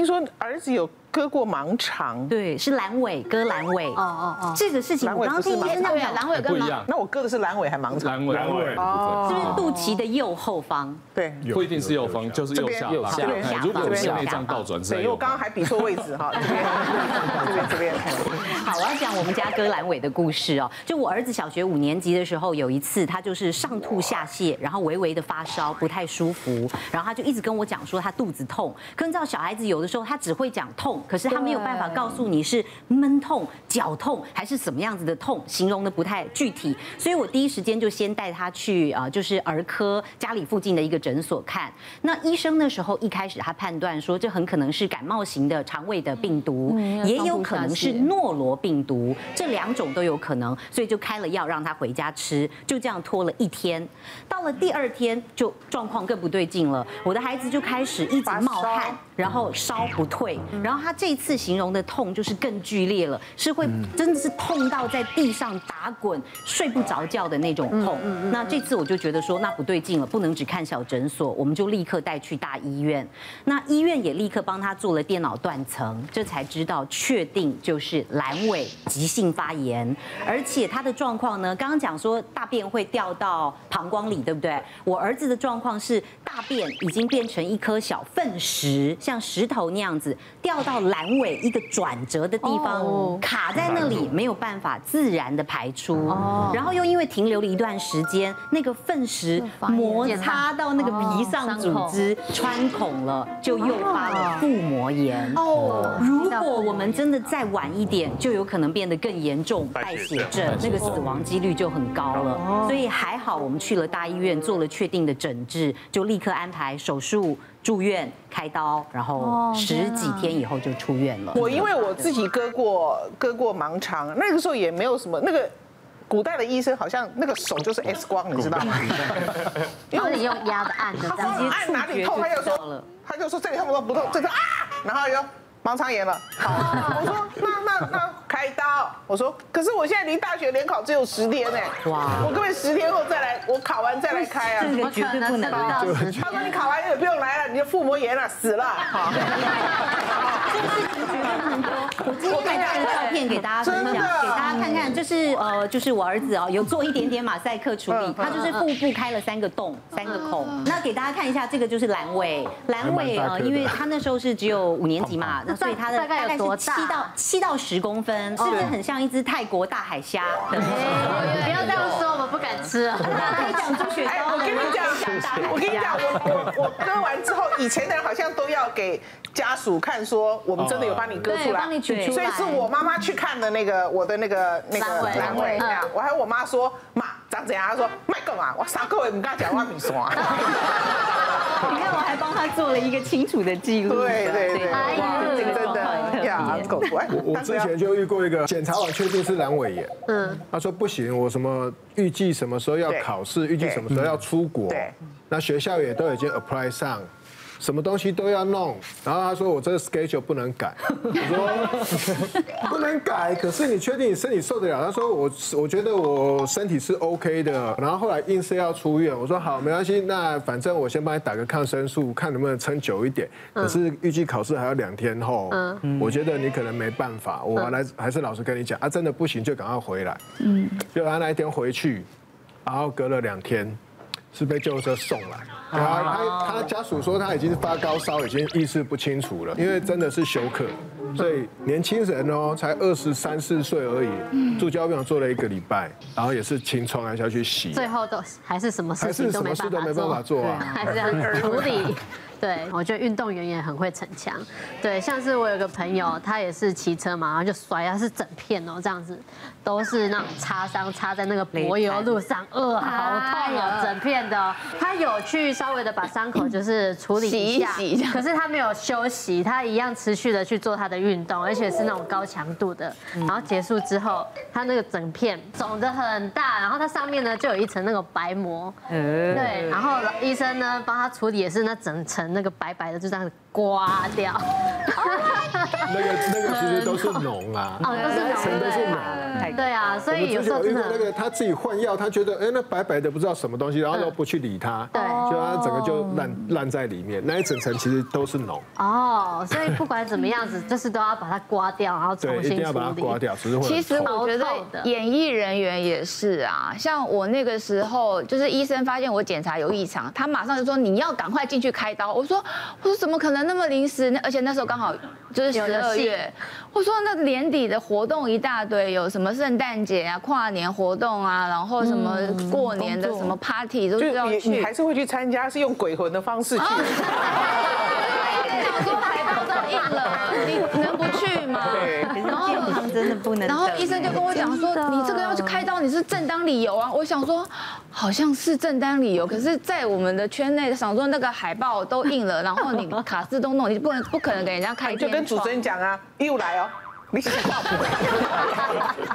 听说儿子有割过盲肠，对，是阑尾割阑尾。哦哦哦，这个事情我刚刚听医生讲，阑尾跟盲，那我割的是阑尾还盲肠？阑尾，阑尾哦，就是肚脐的右后方。对，不一定是右方，就是右下方。这边，如果是内脏倒转是。对，因为我刚刚还比错位置哈，这边，这边，这边。好，我要讲我们家割阑尾的故事哦。就我儿子小学五年级的时候，有一次他就是上吐下泻，然后微微的发烧，不太舒服，然后他就一直跟我讲说他肚子痛。可你知道小孩子有的时候他只会讲痛，可是他没有办法告诉你是闷痛、绞痛还是什么样子的痛，形容的不太具体。所以我第一时间就先带他去啊，就是儿科家里附近的一个诊所看。那医生那时候一开始他判断说这很可能是感冒型的肠胃的病毒，也有可能是诺罗病毒，这两种都有可能，所以就开了药让他回家吃。就这样拖了一天，到了第二天就状况更不对劲了，我的孩子就开始一直冒汗，然后烧不退，然后他这次形容的痛就是更剧烈了，是会真的是痛到在地上打滚、睡不着觉的那种痛。那这次我就觉得说那不对劲了，不能只看小诊所，我们就立刻带去大医院。那医院也立刻帮他做了电脑断层，这才知道确定就是阑尾急性发炎，而且他的状况呢，刚刚讲说大便会掉到膀胱里，对不对？我儿子的状况是大便已经变成一颗小粪石，像石头那样子掉到阑尾一个转折的地方，卡在那里没有办法自然的排出，然后又因为停留了一段时间，那个粪石摩擦到那个皮上组织穿孔了，就诱发了腹膜炎。哦，如果我们真的再晚一点，就有可能变得更严重，败血症，那个死亡几率就很高了。所以还好我们去了大医院做了确定的诊治，就立刻安排手术。住院开刀，然后十几天以后就出院了。我因为我自己割过割过盲肠，那个时候也没有什么那个古代的医生好像那个手就是 X 光，你知道吗？因为你用压的按的，他按哪里痛他就说，他就说这里痛不痛不痛，这个啊，然后又盲肠炎了。好，我说那那那开刀，我说可是我现在离大学联考只有十天呢。哇，我可不可以十天后再来？我考完再来开啊？这个绝对不能到。他说你考完也不用来了，你的腹膜炎了，死了。好，这个事情绝对不能多。我今天还带了照片给大家分享，给大家看看，就是呃，就是我儿子哦，有做一点点马赛克处理，他就是腹部开了三个洞，三个孔。那给大家看一下，这个就是阑尾，阑尾呃，因为他那时候是只有五年级嘛，那所以他的大概是七到七到十公分，是不是很像一只泰国大海虾？不要这样说，不敢吃啊。可以讲猪血糕，我跟你讲，我跟你讲，我我我割完之后，以前的人好像都要给家属看，说我们真的有帮你割出来，帮你取出来。所以是我妈妈去看的那个我的那个那个阑尾，我还有我妈说，妈长怎样？她说卖干嘛，我三个月不敢讲话米刷。你看我还帮他做了一个清楚的记录。对对对，哇，这个我我之前就遇过一个检查完确定是阑尾炎，嗯，他说不行，我什么预计什么时候要考试，预计什么时候要出国，那学校也都已经 apply 上。什么东西都要弄，然后他说我这个 schedule 不能改，我说 不能改，可是你确定你身体受得了？他说我我觉得我身体是 OK 的，然后后来硬是要出院，我说好没关系，那反正我先帮你打个抗生素，看能不能撑久一点。可是预计考试还要两天后，我觉得你可能没办法，我来还是老实跟你讲啊，真的不行就赶快回来。嗯，就他那一天回去，然后隔了两天。是被救护车送来，然后他他家属说他已经是发高烧，已经意识不清楚了，因为真的是休克，所以年轻人哦，才二十三四岁而已，住加护病房做了一个礼拜，然后也是清创还是要去洗，最后都还是什么事情都没办法做啊，还是这样处理。对，我觉得运动员也很会逞强。对，像是我有个朋友，他也是骑车嘛，然后就摔，他是整片哦，这样子，都是那种擦伤，擦在那个柏油路上，呃，好痛哦，整片的。他有去稍微的把伤口就是处理一下，洗一洗，可是他没有休息，他一样持续的去做他的运动，而且是那种高强度的。然后结束之后，他那个整片肿的很大，然后他上面呢就有一层那个白膜，对，然后医生呢帮他处理也是那整层。那个白白的就这样子刮掉，那个那个其实都是脓啊，哦，都是脓，都是脓。对啊，所以有时候真的那个他自己换药，他觉得哎那白白的不知道什么东西，然后都不去理它，对，就他整个就烂烂在里面，那一整层其实都是脓。哦，所以不管怎么样子，就是都要把它刮掉，然后重新处理。一定要把它刮掉，只是会。其实我觉得演艺人员也是啊，像我那个时候，就是医生发现我检查有异常，他马上就说你要赶快进去开刀。我说我说怎么可能那么临时？那而且那时候刚好就是十二月。我说那年底的活动一大堆，有什么圣诞节啊、跨年活动啊，然后什么过年的什么 party 都要去。你还是会去参加，是用鬼魂的方式去。想说海报都印了，你能不去吗？然后医生就跟我讲说，你这个要去开刀，你是正当理由啊。我想说，好像是正当理由，可是，在我们的圈内，想说那个海报都印了，然后你卡斯都弄，你不能不可能给人家开。就跟主持人讲啊，又来哦。你是挂不回，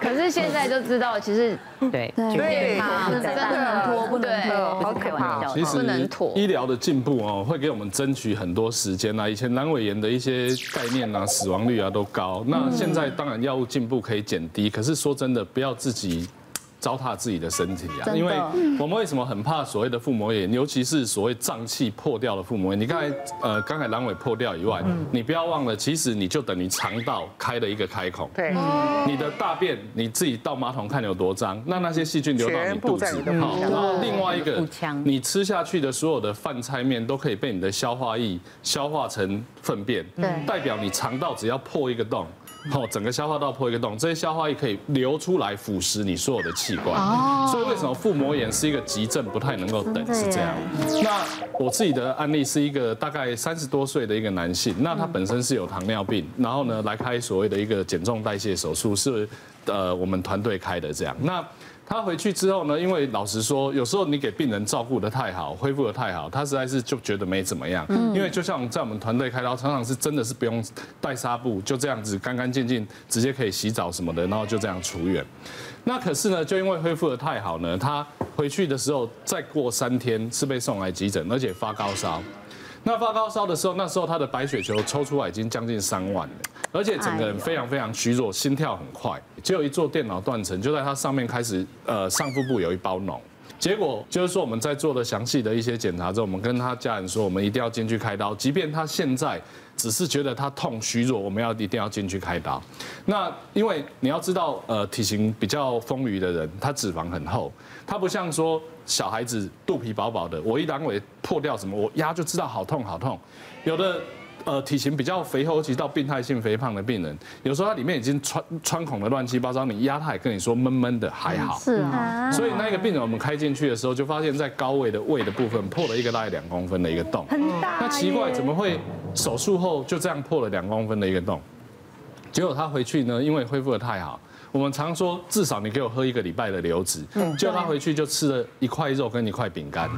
可是现在就知道，其实对对，真的不能拖，不能拖，好可怕。其实医疗的进步哦，会给我们争取很多时间啊。以前阑尾炎的一些概念啊，死亡率啊都高。那现在当然药物进步可以减低，可是说真的，不要自己。糟蹋自己的身体啊！因为我们为什么很怕所谓的腹膜炎，尤其是所谓脏器破掉的腹膜炎？你刚才呃，刚才阑尾破掉以外，你不要忘了，其实你就等于肠道开了一个开孔。对，嗯、你的大便你自己倒马桶看有多脏，那那些细菌流到你肚子，好，然后另外一个，你吃下去的所有的饭菜面都可以被你的消化液消化成粪便，对，代表你肠道只要破一个洞。哦，整个消化道破一个洞，这些消化液可以流出来腐蚀你所有的器官。哦。所以为什么腹膜炎是一个急症，不太能够等，是这样。那我自己的案例是一个大概三十多岁的一个男性，那他本身是有糖尿病，然后呢来开所谓的一个减重代谢手术，是呃我们团队开的这样。那他回去之后呢，因为老实说，有时候你给病人照顾得太好，恢复得太好，他实在是就觉得没怎么样。嗯。因为就像在我们团队开刀，常常是真的是不用带纱布，就这样子干干净净，直接可以洗澡什么的，然后就这样出院。那可是呢，就因为恢复得太好呢，他回去的时候再过三天是被送来急诊，而且发高烧。那发高烧的时候，那时候他的白血球抽出来已经将近三万了，而且整个人非常非常虚弱，心跳很快。只有一座电脑断层，就在他上面开始，呃，上腹部有一包脓。结果就是说，我们在做了详细的一些检查之后，我们跟他家人说，我们一定要进去开刀，即便他现在只是觉得他痛虚弱，我们要一定要进去开刀。那因为你要知道，呃，体型比较丰腴的人，他脂肪很厚，他不像说。小孩子肚皮薄薄的，我一阑尾破掉什么，我压就知道好痛好痛。有的呃体型比较肥厚，尤其到病态性肥胖的病人，有时候他里面已经穿穿孔的乱七八糟，你压他也跟你说闷闷的还好。是啊。所以那个病人我们开进去的时候，就发现在高位的胃的部分破了一个大概两公分的一个洞。很大。那奇怪，怎么会手术后就这样破了两公分的一个洞？结果他回去呢，因为恢复的太好。我们常说，至少你给我喝一个礼拜的流质，结果他回去就吃了一块肉跟一块饼干。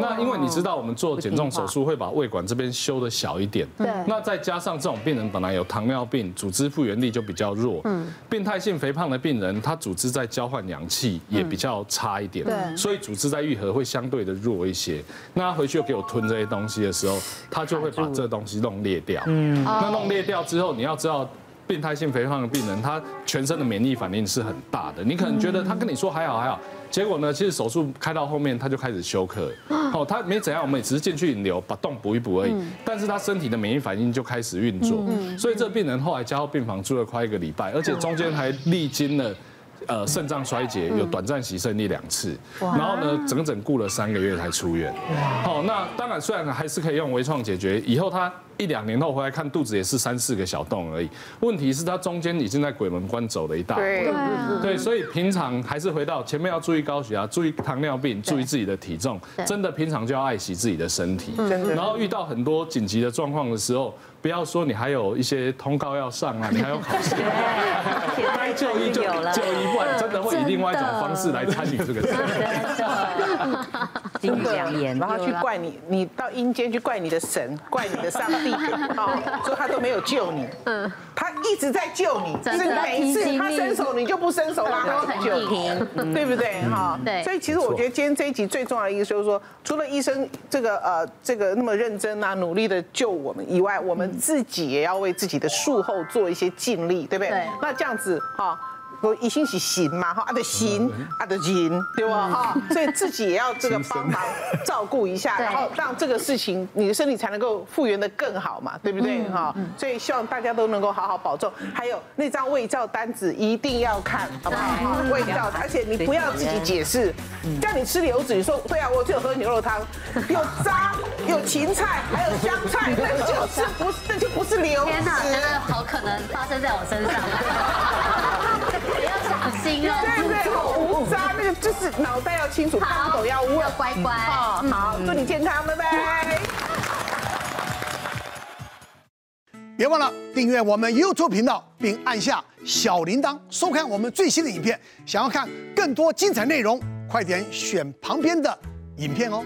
那因为你知道，我们做减重手术会把胃管这边修的小一点。对。那再加上这种病人本来有糖尿病，组织复原力就比较弱。嗯。病态性肥胖的病人，他组织在交换氧气也比较差一点。对。所以组织在愈合会相对的弱一些。那他回去又给我吞这些东西的时候，他就会把这东西弄裂掉。嗯。那弄裂掉之后，你要知道。病态性肥胖的病人，他全身的免疫反应是很大的。你可能觉得他跟你说还好还好，结果呢，其实手术开到后面他就开始休克。哦，他没怎样，我们也只是进去引流，把洞补一补而已。但是他身体的免疫反应就开始运作，所以这病人后来加到病房住了快一个礼拜，而且中间还历经了。呃，肾脏衰竭有短暂洗肾一两次，然后呢，整整顾了三个月才出院。好，那当然虽然还是可以用微创解决，以后他一两年后回来看肚子也是三四个小洞而已。问题是它中间已经在鬼门关走了一大回。对，所以平常还是回到前面要注意高血压，注意糖尿病，注意自己的体重，真的平常就要爱惜自己的身体。然后遇到很多紧急的状况的时候。不要说你还有一些通告要上啊，你还有考试，该就医就就医，不然真的会以另外一种方式来参与这个事。真的，然后去怪你，你到阴间去怪你的神，怪你的上帝，哦，说他都没有救你。嗯，他一直在救你，就是每一次他伸手你就不伸手让他去救你，对不对？哈，对。所以其实我觉得今天这一集最重要的意思就是说，除了医生这个呃这个那么认真啊努力的救我们以外，我们自己也要为自己的术后做一些尽力，对不对？那这样子哈。我一心是行嘛哈，啊的行，啊的行，对吧哈？所以自己也要这个帮忙照顾一下，然后让这个事情你的身体才能够复原的更好嘛，对不对哈？所以希望大家都能够好好保重。还有那张胃照单子一定要看，好不好？胃照，而且你不要自己解释，叫你吃牛子，你说对啊，我就喝牛肉汤，有渣，有芹菜，还有香菜，那就是不，那就不是牛子。天哪，真的好可能发生在我身上。小心哦，对不对？无渣，那个就是脑袋要清楚，看不懂要问，乖乖。好，祝你健康，拜拜。别忘了订阅我们 YouTube 频道，并按下小铃铛，收看我们最新的影片。想要看更多精彩内容，快点选旁边的影片哦。